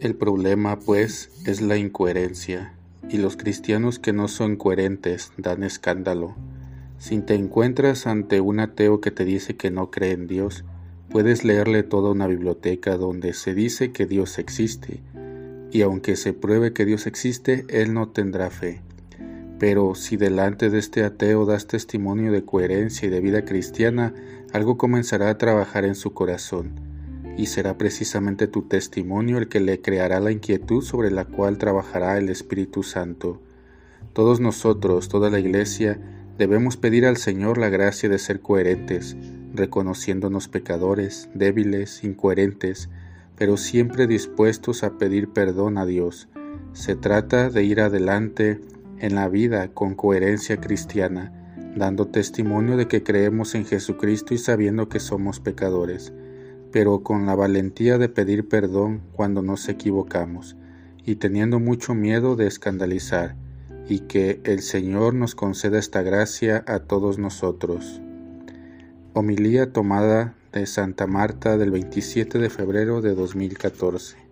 El problema, pues, es la incoherencia, y los cristianos que no son coherentes dan escándalo. Si te encuentras ante un ateo que te dice que no cree en Dios, puedes leerle toda una biblioteca donde se dice que Dios existe, y aunque se pruebe que Dios existe, él no tendrá fe. Pero si delante de este ateo das testimonio de coherencia y de vida cristiana, algo comenzará a trabajar en su corazón y será precisamente tu testimonio el que le creará la inquietud sobre la cual trabajará el Espíritu Santo. Todos nosotros, toda la Iglesia, debemos pedir al Señor la gracia de ser coherentes, reconociéndonos pecadores, débiles, incoherentes, pero siempre dispuestos a pedir perdón a Dios. Se trata de ir adelante en la vida con coherencia cristiana, dando testimonio de que creemos en Jesucristo y sabiendo que somos pecadores pero con la valentía de pedir perdón cuando nos equivocamos, y teniendo mucho miedo de escandalizar, y que el Señor nos conceda esta gracia a todos nosotros. Homilía tomada de Santa Marta del 27 de febrero de 2014.